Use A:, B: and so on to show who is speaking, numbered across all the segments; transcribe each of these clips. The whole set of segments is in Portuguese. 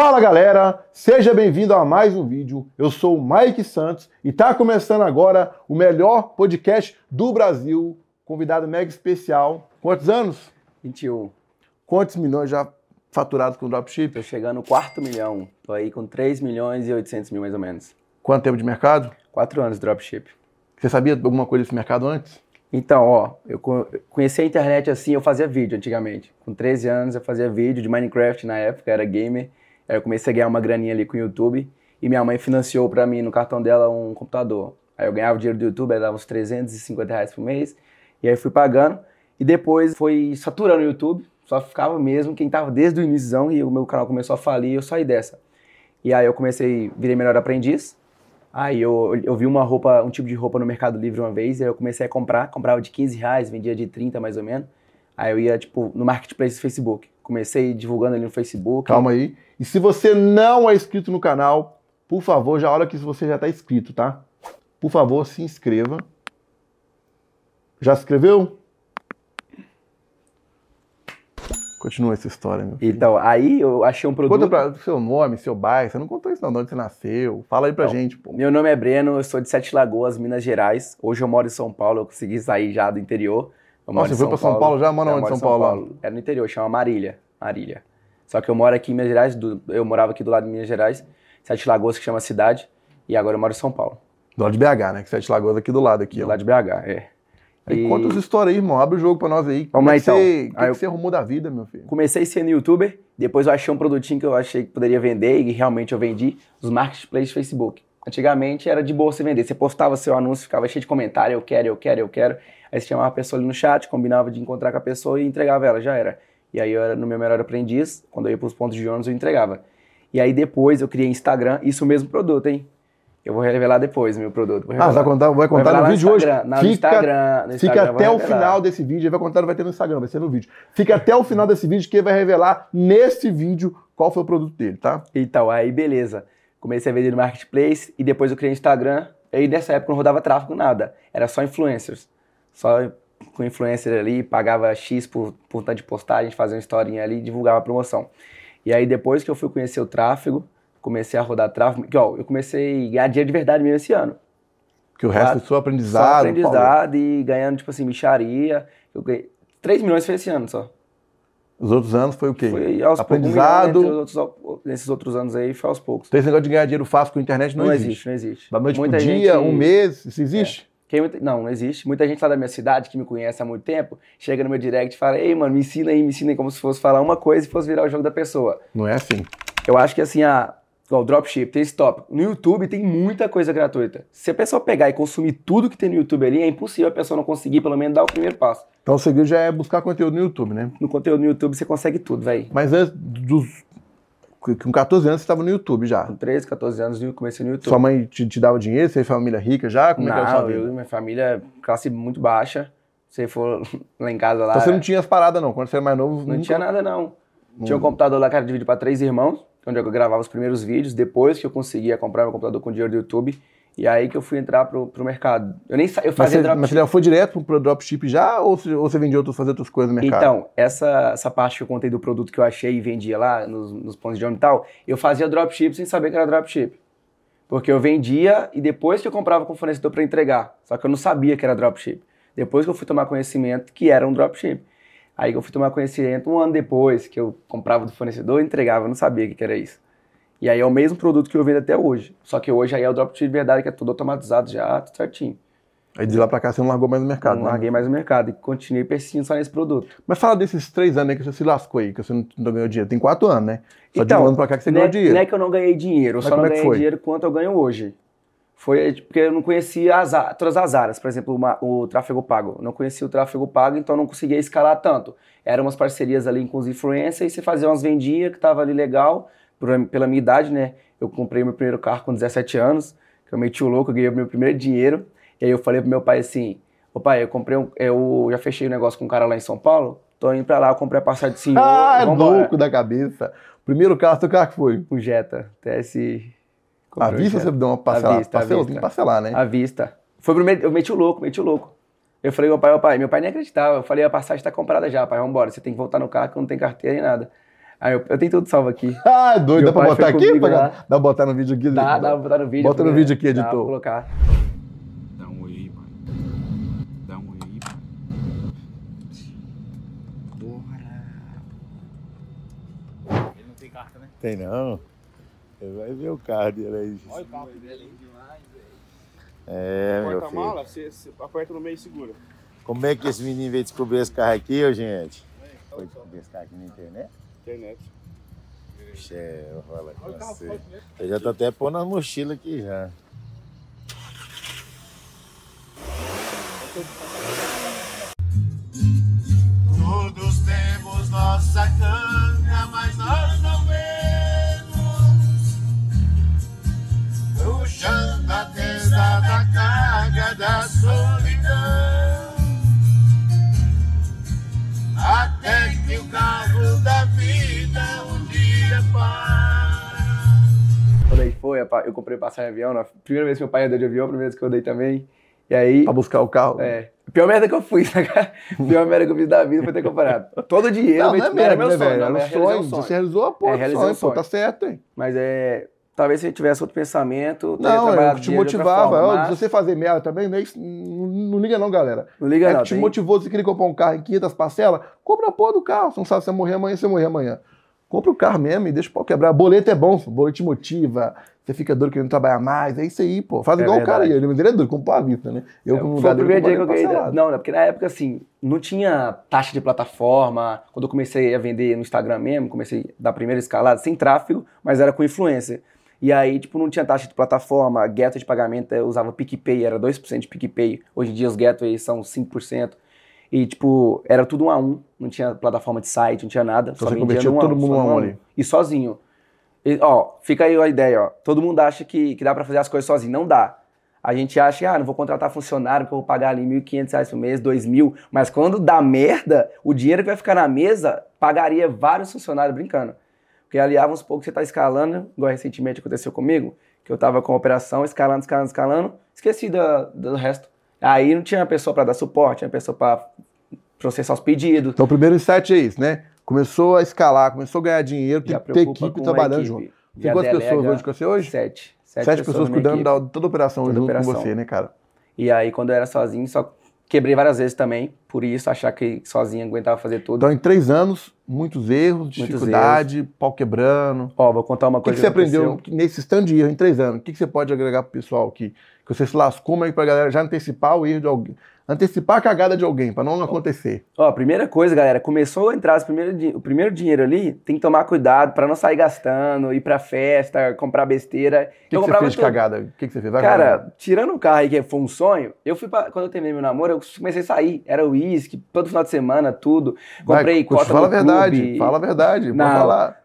A: Fala galera, seja bem-vindo a mais um vídeo. Eu sou o Mike Santos e tá começando agora o melhor podcast do Brasil. Convidado mega especial. Quantos anos?
B: 21.
A: Quantos milhões já faturados com dropship?
B: Tô chegando no quarto milhão. Tô aí com 3 milhões e 800 mil mais ou menos.
A: Quanto tempo de mercado?
B: Quatro anos de dropship.
A: Você sabia alguma coisa desse mercado antes?
B: Então, ó, eu conheci a internet assim, eu fazia vídeo antigamente. Com 13 anos eu fazia vídeo de Minecraft na época, era gamer. Aí eu comecei a ganhar uma graninha ali com o YouTube e minha mãe financiou para mim no cartão dela um computador. Aí eu ganhava o dinheiro do YouTube, aí dava uns 350 reais por mês. E aí fui pagando. E depois foi saturando o YouTube, só ficava mesmo quem tava desde o início e o meu canal começou a falir, eu saí dessa. E aí eu comecei, virei melhor aprendiz. Aí eu, eu vi uma roupa, um tipo de roupa no Mercado Livre uma vez, e aí eu comecei a comprar, comprava de 15 reais, vendia de 30 mais ou menos. Aí eu ia, tipo, no marketplace do Facebook. Comecei divulgando ali no Facebook.
A: Calma aí. E se você não é inscrito no canal, por favor, já olha aqui se você já está inscrito, tá? Por favor, se inscreva. Já se inscreveu? Continua essa história, meu
B: filho. Então, aí eu achei um produto.
A: Conta pra seu nome, seu bairro. Você não contou isso, não, de onde você nasceu. Fala aí pra
B: então,
A: gente, pô.
B: Meu nome é Breno, eu sou de Sete Lagoas, Minas Gerais. Hoje eu moro em São Paulo, eu consegui sair já do interior. Eu
A: Nossa, você foi pra São Paulo, Paulo já? Mora onde, São, São Paulo? Paulo?
B: Era no interior, chama Marília. Marília. Só que eu moro aqui em Minas Gerais, do, eu morava aqui do lado de Minas Gerais, Sete Lagoas, que chama cidade, e agora eu moro em São Paulo.
A: Do lado de BH, né? Que Sete Lagoas aqui do lado aqui.
B: Do
A: ó.
B: lado de BH, é.
A: E... Conta as histórias aí, irmão. Abre o jogo pra nós aí.
B: Vamos lá,
A: é
B: então.
A: Você, que, que você arrumou da vida, meu filho?
B: Comecei sendo youtuber, depois eu achei um produtinho que eu achei que poderia vender e realmente eu vendi, os marketplaces Facebook. Antigamente era de boa você vender. Você postava seu anúncio, ficava cheio de comentário, eu quero, eu quero, eu quero. Aí você chamava a pessoa ali no chat, combinava de encontrar com a pessoa e entregava ela, já era. E aí eu era no meu melhor aprendiz, quando eu ia para os pontos de ônibus eu entregava. E aí depois eu criei Instagram, isso mesmo produto, hein? Eu vou revelar depois o meu produto.
A: Ah, vai contar, vai contar no vídeo hoje.
B: No fica, Instagram, no Instagram
A: fica até o final desse vídeo, ele vai contar, não vai ter no Instagram, vai ser no vídeo. Fica até o final desse vídeo que vai revelar nesse vídeo qual foi o produto dele, tá?
B: Então, aí beleza. Comecei a vender no Marketplace e depois eu criei Instagram. E nessa época não rodava tráfego nada, era só influencers. Só com influencer ali, pagava X por, por tanto de postagem, fazia uma historinha ali e divulgava a promoção. E aí depois que eu fui conhecer o tráfego, comecei a rodar tráfego, que, ó, eu comecei a ganhar dinheiro de verdade mesmo esse ano.
A: Que o resto é só aprendizado. Só
B: aprendizado Paulo. e ganhando, tipo assim, micharia. Eu ganhei 3 milhões foi esse ano só.
A: Os outros anos foi o quê?
B: Foi aos
A: aprendizado.
B: Poucos, outros, nesses outros anos aí foi aos poucos.
A: Então esse negócio de ganhar dinheiro fácil com a internet não,
B: não
A: existe.
B: Não existe,
A: Da noite Muita pro dia, gente... um mês, isso existe?
B: É. Quem, não, não existe. Muita gente lá da minha cidade, que me conhece há muito tempo, chega no meu direct e fala, ei, mano, me ensina aí, me ensina aí, como se fosse falar uma coisa e fosse virar o jogo da pessoa.
A: Não é assim.
B: Eu acho que assim, a, igual dropship, tem esse tópico. No YouTube tem muita coisa gratuita. Se a pessoa pegar e consumir tudo que tem no YouTube ali, é impossível a pessoa não conseguir pelo menos dar o primeiro passo.
A: Então o segredo já é buscar conteúdo no YouTube, né?
B: No conteúdo no YouTube você consegue tudo, velho.
A: Mas antes dos com 14 anos você estava no YouTube já.
B: Com 13, 14 anos eu comecei no YouTube.
A: Sua mãe te, te dava dinheiro? Você é família rica já? Como
B: não,
A: é que era sua
B: eu minha família, classe muito baixa. Se for lá em casa lá...
A: Então você não tinha as paradas não? Quando você era mais novo...
B: Não nunca... tinha nada não. Tinha um computador lá que era dividido para três irmãos, onde eu gravava os primeiros vídeos. Depois que eu conseguia comprar meu computador com dinheiro do YouTube, e aí que eu fui entrar pro, pro mercado. Eu nem eu fazia
A: mas você,
B: dropship.
A: Mas você já foi direto pro dropship já ou você, ou você vendia outros, fazia outras coisas no mercado?
B: Então, essa, essa parte que eu contei do produto que eu achei e vendia lá nos, nos pontos de ônibus e tal, eu fazia dropship sem saber que era dropship. Porque eu vendia e depois que eu comprava com o fornecedor para entregar. Só que eu não sabia que era dropship. Depois que eu fui tomar conhecimento que era um dropship. Aí eu fui tomar conhecimento um ano depois que eu comprava do fornecedor e entregava, eu não sabia o que, que era isso. E aí é o mesmo produto que eu vendo até hoje. Só que hoje aí é o dropship de verdade, que é tudo automatizado já, tudo certinho.
A: Aí de lá pra cá você não largou mais no mercado,
B: Não
A: né?
B: larguei mais no mercado e continuei persistindo só nesse produto.
A: Mas fala desses três anos aí que você se lascou aí, que você não, não ganhou dinheiro. Tem quatro anos, né? Só
B: então,
A: de um ano pra cá que você ganhou
B: é,
A: dinheiro.
B: Não é que eu não ganhei dinheiro, eu
A: Mas
B: só não
A: é
B: ganhei dinheiro quanto eu ganho hoje. Foi porque eu não conhecia as, todas as áreas, por exemplo, uma- o tráfego pago. Eu não conhecia o tráfego pago, então eu não conseguia escalar tanto. Eram umas parcerias ali com os influencers, e você fazia umas vendias que tava ali legal, por- pela minha idade, né? Eu comprei meu primeiro carro com 17 anos, que eu meti o louco, eu ganhei o meu primeiro dinheiro. E aí eu falei pro meu pai assim: Ô pai, eu comprei um. Eu já fechei o um negócio com um cara lá em São Paulo, tô indo pra lá, eu comprei a passagem de senhor.
A: Ah, é
B: vambora."
A: louco da cabeça. Primeiro carro, seu carro que foi?
B: Um Jetta, TS.
A: À vista você deu uma parcela?
B: vista, à
A: Parcelou,
B: vista.
A: tem que parcelar, né?
B: À vista. Foi pro eu meti o louco, meti o louco. Eu falei, meu pai, meu pai, meu pai nem acreditava. Eu falei, a passagem tá comprada já, pai, vambora, você tem que voltar no carro que não tem carteira nem nada. Aí eu, eu tenho tudo salvo aqui.
A: Ah, é doido.
B: Meu
A: Dá pra botar aqui? Pra-. Dá pra botar no vídeo aqui?
B: Dá, dá pra botar no vídeo.
A: Bota no vídeo aqui,
B: Dá
A: editor.
B: pra colocar.
C: Dá um oi aí, pai. Dá um oi aí, pai. Bora. Ele não tem carta, né?
D: Tem não. Vai ver o carro dele aí.
C: Olha o carro dele demais, velho.
D: É, meu filho.
C: Porta-mala, você, você aperta no meio e segura.
D: Como é que esse menino veio descobrir esse carro aqui, ô gente? Foi descobrir esse carro aqui na internet?
C: Internet.
D: Puxa, eu vou falar com você. Eu já tô até pondo as mochilas aqui já. Todos temos nossa canga, mas nós
B: foi, eu comprei passagem de avião. Na primeira vez que meu pai andou de avião, primeira vez que eu dei também. E aí,
A: Pra buscar o carro?
B: é, pior merda que eu fui, né, cara? A pior merda que eu fiz da vida foi ter comprado. Todo o dinheiro,
A: Não, não é
B: era
A: merda,
B: meu
A: né,
B: sonho,
A: velho?
B: não,
A: Era
B: mas
A: um
B: eu realizei
A: sonho.
B: um
A: Você realizou a porra
B: É,
A: do
B: realizei
A: sonho,
B: um
A: pô.
B: sonho.
A: Tá certo, hein?
B: Mas é. Talvez se tivesse outro pensamento, teria
A: Não, é
B: trabalhado
A: que te motivava.
B: forma, mas
A: Se você fazer merda também, não, é isso- não, liga não, galera.
B: Não liga
A: é
B: não.
A: que te
B: tem-
A: motivou, você queria comprar um carro em 500 parcelas, compra a porra do carro. Você não sabe se vai morrer amanhã, se vai morrer amanhã. Compra o carro mesmo e deixa o pau quebrar. Boleto é bom, boleto te motiva. Você fica doido querendo trabalhar mais. É isso aí, pô. Faz
B: É
A: igual o cara aí.
B: verdade.
A: Ele, ele é doido, comprou a vista, né? Eu,
B: É,
A: como
B: foi o primeiro dia que eu ganhei.
A: parcelado.
B: Não, né? Porque na época, assim, não tinha taxa de plataforma. Quando eu comecei a vender no Instagram mesmo, comecei da primeira escalada, sem tráfego, mas era com influencer. E aí, tipo, não tinha taxa de plataforma, gateway de pagamento, eu usava PicPay, era 2% de PicPay. Hoje em dia os gateways são 5%. E, tipo, era tudo um a um, não tinha plataforma de site, não tinha nada.
A: Então
B: só
A: você convertia todo mundo um a um ali.
B: E sozinho. E, ó, fica aí a ideia, ó. Todo mundo acha que, que dá pra fazer as coisas sozinho. Não dá. A gente acha, ah, não vou contratar funcionário porque eu vou pagar ali 1.500 reais por mês, R$ 2.000. Mas quando dá merda, o dinheiro que vai ficar na mesa pagaria vários funcionários brincando. Porque ali, vamos supor que você está escalando, igual recentemente aconteceu comigo, que eu estava com a operação, escalando, escalando, escalando, esqueci do, do resto. Aí não tinha pessoa para dar suporte, tinha pessoa para processar os pedidos.
A: Então o primeiro insight é isso, né? Começou a escalar, começou a ganhar dinheiro, tem que ter equipe trabalhando junto. Tem quantas pessoas hoje com você hoje?
B: Sete.
A: Sete, pessoas
B: na minha
A: cuidando da toda a operação
B: Toda
A: junto
B: operação.
A: com você, né, cara?
B: E aí, quando eu era sozinho, só quebrei várias vezes também. Por isso, achar que sozinho aguentava fazer tudo.
A: Então, em três anos, muitos erros, dificuldade, pau quebrando.
B: Ó, vou contar uma
A: O que,
B: coisa
A: que você aprendeu
B: aconteceu.
A: nesse stand de erro em três anos? O que, que você pode agregar pro pessoal aqui? Que você se lascou, mas pra galera já antecipar o erro de alguém. Antecipar a cagada de alguém, pra não acontecer.
B: Ó, primeira coisa, galera, começou a entrar primeiros o primeiro dinheiro ali, tem que tomar cuidado pra não sair gastando, ir pra festa, comprar besteira.
A: O que, que você fez de cagada? O que, que você fez? Vai.
B: Cara, tirando o carro aí que foi um sonho, eu fui pra, quando eu terminei meu namoro, eu comecei a sair. Era uísque, todo final de semana, tudo.
A: Vai,
B: Comprei
A: Couto,
B: cota
A: fala a verdade,
B: clube.
A: fala a verdade,
B: Não.
A: pode falar.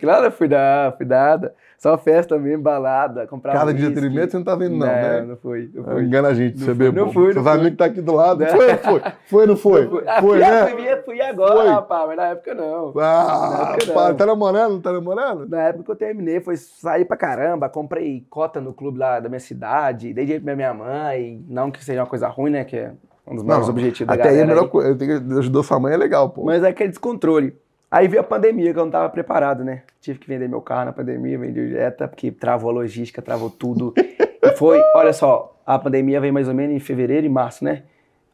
B: Claro, fui dar, fui dada. Só festa mesmo, balada, comprar
A: Casa de entretenimento você não tá vendo, não,
B: não,
A: né?
B: não foi, não foi.
A: Engana a gente,
B: Não
A: você
B: fui,
A: bebeu.
B: não fui, não
A: Seus
B: fui.
A: amigos que tá aqui do lado.
B: Não.
A: Foi, não foi? Foi, não foi?
B: Ah,
A: Foi,
B: fui,
A: né?
B: fui, fui agora,
A: Foi.
B: rapaz, mas na época não.
A: Ah,
B: época
A: pá,
B: não.
A: tá namorando? Tá namorando?
B: Na época que eu terminei, foi sair pra caramba, comprei cota no clube lá da minha cidade, dei dinheiro pra minha mãe, não que seja uma coisa ruim, né, que é um dos maiores
A: Não,
B: objetivos da
A: Até aí a
B: galera.
A: melhor
B: aí.
A: coisa. tem que- Ajudou sua mãe é legal, pô.
B: Mas é aquele descontrole. Aí veio a pandemia, que eu não tava preparado, né? Tive que vender meu carro na pandemia, vendi dieta, porque travou a logística, travou tudo. e foi, olha só, a pandemia veio mais ou menos em fevereiro e março, né?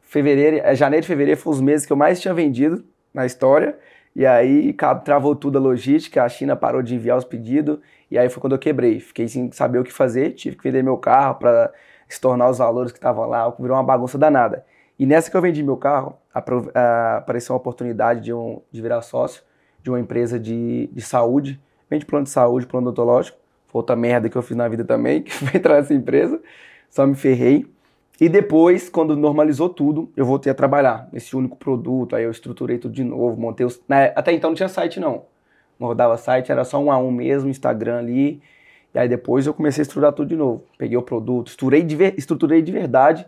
B: Fevereiro, é, janeiro e fevereiro foram os meses que eu mais tinha vendido na história. E aí travou tudo a logística, a China parou de enviar os pedidos. E aí foi quando eu quebrei. Fiquei sem saber o que fazer, tive que vender meu carro para estornar os valores que estavam lá, virou uma bagunça danada. E nessa que eu vendi meu carro, apareceu uma oportunidade de, um, de virar sócio de uma empresa de, de saúde, vende plano de saúde, plano odontológico. Foi outra merda que eu fiz na vida também, que foi entrar nessa empresa. Só me ferrei. E depois, quando normalizou tudo, eu voltei a trabalhar nesse único produto. Aí eu estruturei tudo de novo, montei os. na- até então não tinha site, não. Não rodava site, era só um a um mesmo, Instagram ali. E aí depois eu comecei a estruturar tudo de novo. Peguei o produto, estruturei de, ver- estruturei de verdade,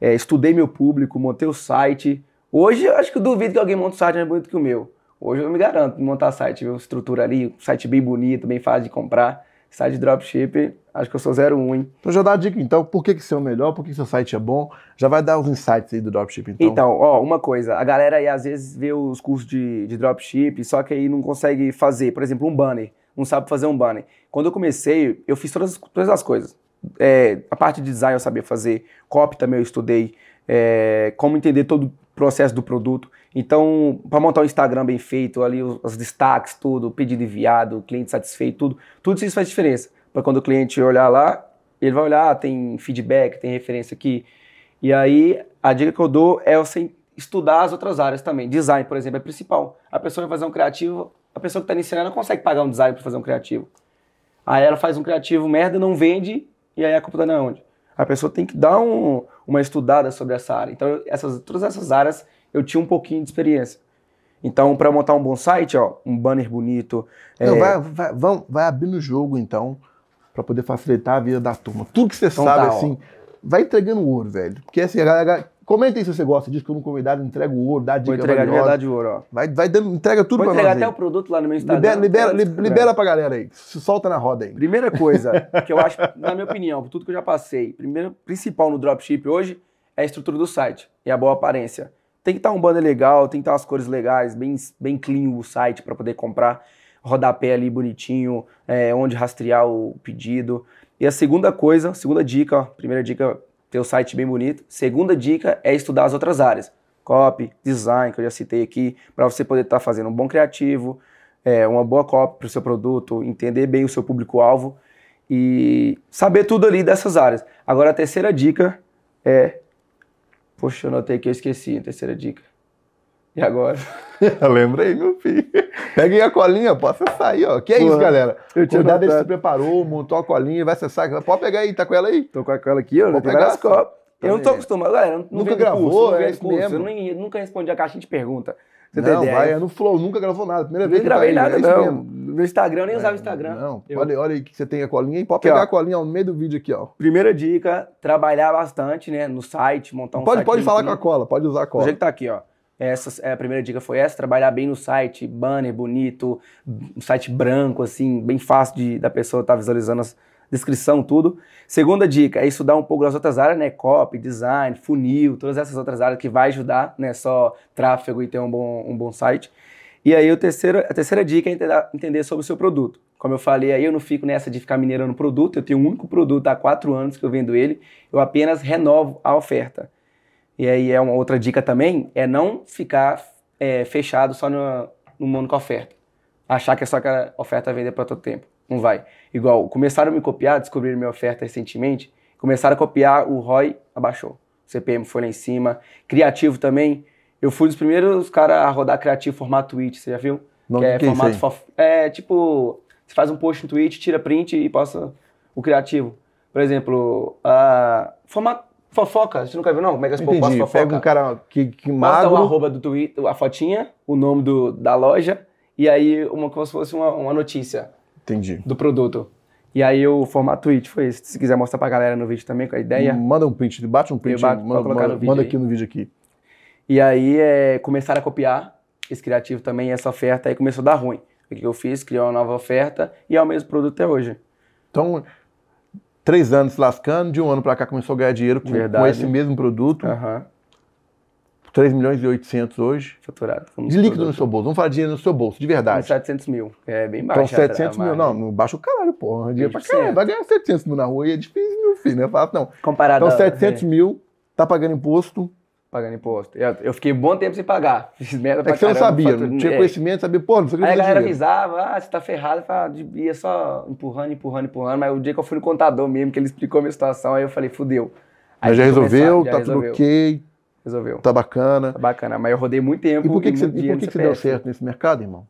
B: é, estudei meu público, montei o site. Hoje eu acho que eu duvido que alguém monte um site mais bonito que o meu. Hoje eu me garanto de montar site, viu? Estrutura ali, um site bem bonito, bem fácil de comprar. Site de dropship, acho que eu sou 01, hein?
A: Então já dá a dica, então, por que, que seu é o melhor, por que, que seu site é bom? Já vai dar os insights aí do dropship, então.
B: Então, ó, uma coisa, a galera aí às vezes vê os cursos de, de dropship, só que aí não consegue fazer, por exemplo, um banner, não sabe fazer um banner. Quando eu comecei, eu fiz todas, todas as coisas. É, a parte de design eu sabia fazer, copy também eu estudei, é, como entender todo o processo do produto. Então, para montar um Instagram bem feito, ali os, os destaques, tudo, pedido enviado, cliente satisfeito, tudo, tudo isso faz diferença. Para quando o cliente olhar lá, ele vai olhar, ah, tem feedback, tem referência aqui. E aí, a dica que eu dou é você estudar as outras áreas também. Design, por exemplo, é principal. A pessoa vai fazer um criativo, a pessoa que está iniciando não consegue pagar um design para fazer um criativo. Aí ela faz um criativo merda, não vende, e aí a culpa tá onde? A pessoa tem que dar um, uma estudada sobre essa área. Então, essas, todas essas áreas eu tinha um pouquinho de experiência. Então, para montar um bom site, ó, um banner bonito.
A: Não,
B: é,
A: vai, vai, vão- vai abrindo o jogo, então, para poder facilitar a vida da turma. Tudo que você
B: Então
A: sabe,
B: tá, ó.
A: assim, vai entregando ouro, velho. Porque assim, a galera. Comenta aí se você gosta disso, que eu no convidado entrego o ouro, dá dica
B: vou entregar de verdade o ouro, ó.
A: Vai, vai entrega tudo
B: Vou
A: pra
B: entregar
A: nós
B: até
A: aí.
B: o produto lá no meu Instagram.
A: Libera, libera, libera pra galera aí. Se solta na roda aí.
B: Primeira coisa que eu acho, na minha opinião, por tudo que eu já passei, primeiro principal no dropship hoje é a estrutura do site e a boa aparência. Tem que estar um banner legal, tem que estar as cores legais, bem, bem clean o site para poder comprar, rodapé ali bonitinho, é, onde rastrear o pedido. E a segunda coisa, segunda dica, ó, primeira dica, ter o site bem bonito. Segunda dica é estudar as outras áreas. Copy, design, que eu já citei aqui, para você poder estar fazendo um bom criativo, é, uma boa copy para o seu produto, entender bem o seu público-alvo e saber tudo ali dessas áreas. Agora, a terceira dica é. Poxa, eu notei que eu esqueci a terceira dica. E agora?
A: Lembrei, meu filho. Pega aí a colinha, pode acessar aí, ó. Que é isso, galera?
B: eu
A: O
B: tinha
A: convidado ele se preparou, montou a colinha, vai acessar. Pode pegar aí, tá com ela aí?
B: Tô com aquela aqui, ó.
A: Vou pegar essa.
B: copas. Eu não tô acostumado, galera. Não,
A: Nunca gravou,
B: curso, não
A: é isso
B: curso.
A: mesmo.
B: Eu nem- nunca respondi a caixinha de pergunta. Você
A: não,
B: tem ideia?
A: vai, é no Flow, nunca gravou nada. Primeira vez que
B: gravei
A: tá aí,
B: nada,
A: é
B: não.
A: mesmo.
B: No meu Instagram, eu nem usava o Instagram.
A: Não,
B: Eu-
A: olha, olha aí que você tem a colinha aí. Pode
B: Aqui,
A: pegar
B: ó.
A: a colinha no meio do vídeo aqui, ó.
B: Primeira dica, trabalhar bastante, né, no site, montar um
A: pode
B: site
A: pode falar com a cola, pode usar a
B: Do
A: cola.
B: jeito que tá aqui, ó. Essa, é, a primeira dica foi essa, trabalhar bem no site, banner bonito, um site branco, assim, bem fácil de, da pessoa estar visualizando a descrição, tudo. Segunda dica é estudar um pouco das outras áreas, né? Copy, design, funil, todas essas outras áreas que vai ajudar, né? Só tráfego e ter um bom, um bom site. E aí o terceiro, a terceira dica é entender, sobre o seu produto. Como eu falei aí, eu não fico nessa de ficar minerando produto, eu tenho um único produto há quatro anos que eu vendo ele, eu apenas renovo a oferta. E aí é uma outra dica também, é não ficar é, fechado só no, numa única oferta. Achar que é só aquela oferta vender para todo tempo. Não vai. Igual, começaram a me copiar, descobriram minha oferta recentemente, começaram a copiar, o ROI abaixou. O CPM foi lá em cima. Criativo também. Eu fui dos primeiros caras a rodar criativo formato tweet, você já viu?
A: Não,
B: que é
A: que é
B: formato fof... É tipo, você faz um post no tweet, tira print e posta o criativo. Por exemplo, a formato fofoca, você nunca viu não? Como é que posta
A: Entendi.
B: fofoca?
A: Pega um cara que, que magro.
B: o arroba do Twitter, a fotinha, o nome do, da loja e aí uma como se fosse uma, uma notícia
A: Entendi.
B: do produto. E aí o formato tweet foi esse. Se quiser mostrar pra galera no vídeo também com a ideia.
A: Manda um print, bate um print,
B: bato,
A: manda, manda-
B: no
A: manda aqui no vídeo aqui.
B: E aí é, começaram a copiar esse criativo também, essa oferta, aí começou a dar ruim. O que eu fiz? Criei uma nova oferta e é o mesmo produto até hoje.
A: Então, três anos se lascando, de um ano pra cá começou a ganhar dinheiro com, com esse mesmo produto.
B: Aham.
A: 3 milhões e 800 hoje.
B: Faturado.
A: De líquido no
B: produtos.
A: seu bolso. Vamos falar de dinheiro no seu bolso, de verdade.
B: 700 mil. É bem
A: Então,
B: baixo.
A: 700 mil. Não, não baixa o caralho, porra. Dinheiro pra
B: 20%.
A: caralho. Vai ganhar 700 mil na rua e é difícil, meu filho. Não é fácil, não.
B: Comparado
A: Então,
B: a-
A: 700
B: é,
A: mil, tá pagando imposto.
B: Pagando imposto. Eu, fiquei um bom tempo sem pagar. Fiz merda
A: É
B: pra
A: que você não
B: caramba,
A: sabia,
B: fatura-
A: não tinha
B: é.
A: conhecimento, sabia, pô, não sei o que
B: Aí a galera
A: dinheiro.
B: avisava, ah, você tá ferrado, eu falava, ia só empurrando, empurrando, empurrando, mas o dia que eu fui no contador mesmo, que ele explicou a minha situação, aí eu falei, fudeu. Aí
A: Mas já resolveu,
B: começar, já
A: tá
B: resolveu,
A: tudo ok,
B: Resolveu.
A: tá bacana.
B: Tá bacana, mas eu rodei muito tempo
A: E por que, que, você, e por que, que você deu certo nesse mercado, irmão?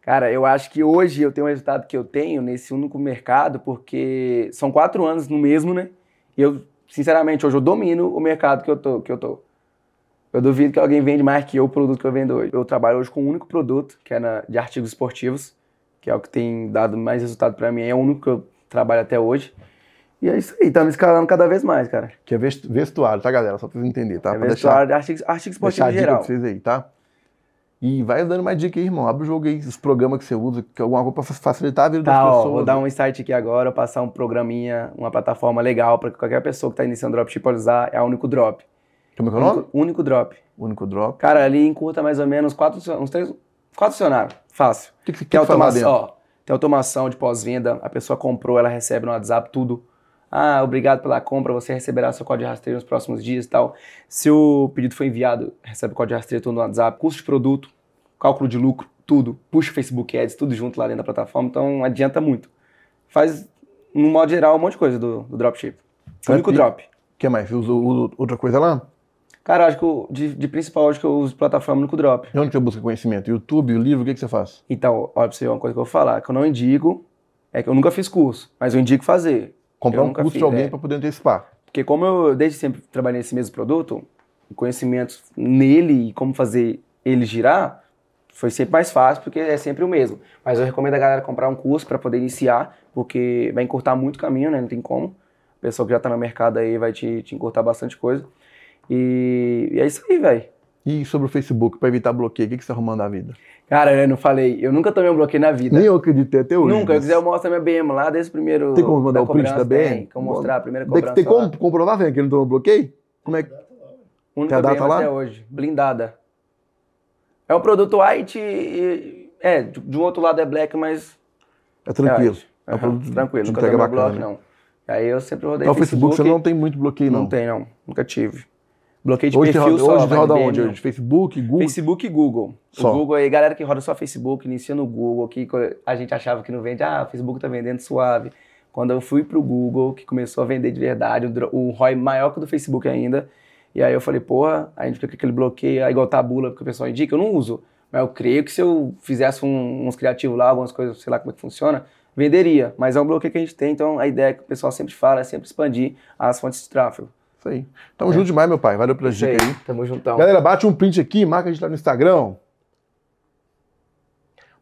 B: Cara, eu acho que hoje eu tenho o resultado que eu tenho nesse único mercado, porque são quatro anos no mesmo, né? E eu, sinceramente, hoje eu domino o mercado que eu tô. Que eu, tô. Eu duvido que alguém vende mais que eu o produto que eu vendo hoje. Eu trabalho hoje com um único produto, que é na- de artigos esportivos, que é o que tem dado mais resultado pra mim. É o único que eu trabalho até hoje. E é isso aí, estamos escalando cada vez mais, cara.
A: Que é vestu- vestuário, tá, galera? Só pra vocês entenderem, tá?
B: É
A: Pra
B: vestuário de artigos, artigos
A: deixar,
B: esportivos
A: deixar
B: em
A: a dica
B: geral.
A: pra vocês aí, tá? E vai dando mais dica aí, irmão. Abre o jogo aí, os programas que você usa, que é alguma coisa pra facilitar a vida
B: Tá,
A: das
B: ó,
A: pessoas.
B: vou dar um insight aqui agora, passar um programinha, uma plataforma legal para que qualquer pessoa que está iniciando dropship pode usar, é a Único Drop.
A: Como é que é o nome?
B: Único, Drop.
A: Único Drop.
B: Cara, ali encurta mais ou menos quatro, uns três, quatro funcionários. Fácil.
A: O que, que você
B: Tem automação,
A: dentro?
B: ó, tem automação de pós-venda, a pessoa comprou, ela recebe no WhatsApp tudo. Ah, obrigado pela compra, você receberá seu código de rastreio nos próximos dias e tal. Se o pedido foi enviado, recebe o código de rastreio tudo no WhatsApp, custo de produto, cálculo de lucro, tudo. Puxa o Facebook Ads, tudo junto lá dentro da plataforma, então adianta muito. Faz, no modo geral, um monte de coisa do, do dropship. Único drop.
A: O que mais? Usa outra coisa lá?
B: Cara, acho que eu- de, de principal, acho que eu uso plataforma Único Drop.
A: E onde que você busca conhecimento? YouTube, o livro, o que, que você faz?
B: Então, olha pra você uma coisa que eu vou falar, que eu não indico, é que eu nunca fiz curso, mas eu indico fazer.
A: Comprar
B: Eu
A: um curso
B: fiz,
A: de alguém
B: é.
A: para poder antecipar.
B: Porque como eu desde sempre trabalhei nesse mesmo produto, o conhecimento nele e como fazer ele girar, foi sempre mais fácil, porque é sempre o mesmo. Mas eu recomendo a galera comprar um curso para poder iniciar, porque vai encurtar muito caminho, né? Não tem como. A pessoa que já tá no mercado aí vai te, te encurtar bastante coisa. E, e é isso aí, velho.
A: E sobre o Facebook, para evitar bloqueio, o que, que você tá arrumando da vida?
B: Cara, eu não falei, eu nunca tomei um bloqueio na vida.
A: Nem eu acreditei até hoje.
B: Nunca, se
A: mas
B: quiser eu mostro a minha BM lá desde o primeiro.
A: Tem como mandar
B: da
A: o print da BM?
B: Tem, como mostrar a primeira cobrança.
A: tem como comprovar, velho, que ele não tomou bloqueio? Como é que.
B: Única
A: Tem a data
B: BM
A: lá?
B: até hoje, blindada. É um produto white e. É, de um outro lado é black, mas.
A: É tranquilo.
B: white.
A: É um produto
B: tranquilo, nunca tomei bloco,
A: bacana.
B: não. Aí eu sempre rodei
A: Então, o Facebook você não tem muito bloqueio, não.
B: Não tem, não. Nunca tive. Bloqueio de
A: Hoje,
B: perfil
A: roda,
B: só.
A: hoje
B: vai
A: roda onde? Hoje? Facebook, Google?
B: Facebook e Google.
A: Só.
B: O Google aí, galera que roda só Facebook, inicia no Google, que a gente achava que não vende, ah, o Facebook tá vendendo suave. Quando eu fui pro Google, que começou a vender de verdade, o, ROI maior que o do Facebook ainda, e aí eu falei, porra, a gente fica com aquele bloqueio, igual tabula, que o pessoal indica, eu não uso. Mas eu creio que se eu fizesse um- uns criativos lá, algumas coisas, sei lá como é que funciona, venderia. Mas é um bloqueio que a gente tem, então a ideia que o pessoal sempre fala é sempre expandir as fontes de tráfego.
A: Isso aí. Tamo junto demais, meu pai. Valeu pela
B: É. Isso aí,
A: dica aí.
B: tamo juntão.
A: Galera, bate um print aqui, marca a gente lá no Instagram.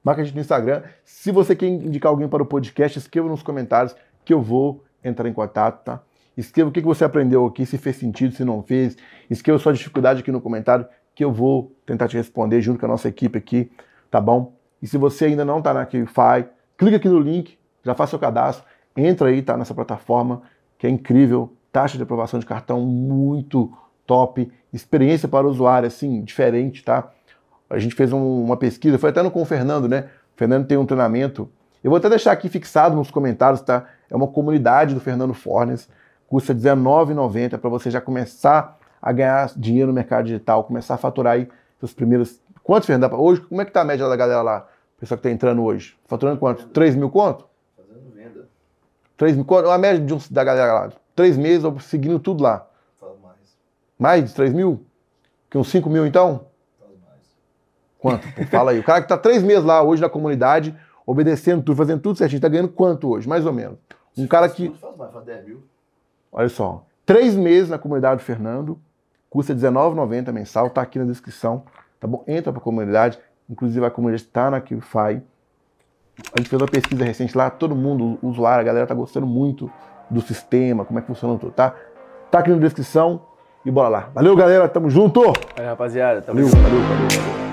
A: Marca a gente no Instagram. Se você quer indicar alguém para o podcast, escreva nos comentários que eu vou entrar em contato, tá? Escreva o que você aprendeu aqui, se fez sentido, se não fez. Escreva sua dificuldade aqui no comentário que eu vou tentar te responder junto com a nossa equipe aqui, tá bom? E se você ainda não tá na QFI, clica aqui no link, já faça seu cadastro, entra aí, tá nessa plataforma que é incrível, taxa de aprovação de cartão muito top, experiência para o usuário assim diferente, tá? A gente fez um- uma pesquisa, foi até no com o Fernando, né? O Fernando tem um treinamento. Eu vou até deixar aqui fixado nos comentários, tá? É uma comunidade do Fernando Fornes, custa R$19,90 para você já começar a ganhar dinheiro no mercado digital, começar a faturar aí seus primeiros. Quantos, Fernando? Hoje, como é que tá a média da galera lá? O pessoal que tá entrando hoje? Faturando quanto? 3 mil conto?
E: Fazendo venda,
A: 3 mil conto? A média de um- da galera lá. Três meses eu seguindo tudo lá.
E: mais,
A: Mais de 3 mil? Que uns 5 mil então?
E: mais.
A: Quanto? Pô, Fala aí. O cara que tá três meses lá hoje na comunidade, obedecendo tudo, fazendo tudo certinho, tá ganhando quanto hoje? Mais ou menos. Um cara
E: Faz
A: que.
E: tudo, Faz mais, faz 10 mil.
A: Olha só. Três meses na comunidade do Fernando, custa R$19,90 mensal, tá aqui na descrição. Tá bom? Entra pra comunidade. Inclusive a comunidade está na QFI. A gente fez uma pesquisa recente lá, todo mundo, usuário, a galera tá gostando muito do sistema, como é que funciona tudo, tá? Tá aqui na descrição e bora lá. Valeu, galera, tamo junto!
B: Aí, rapaziada, tamo
A: Valeu,
B: junto.
A: valeu, valeu, valeu.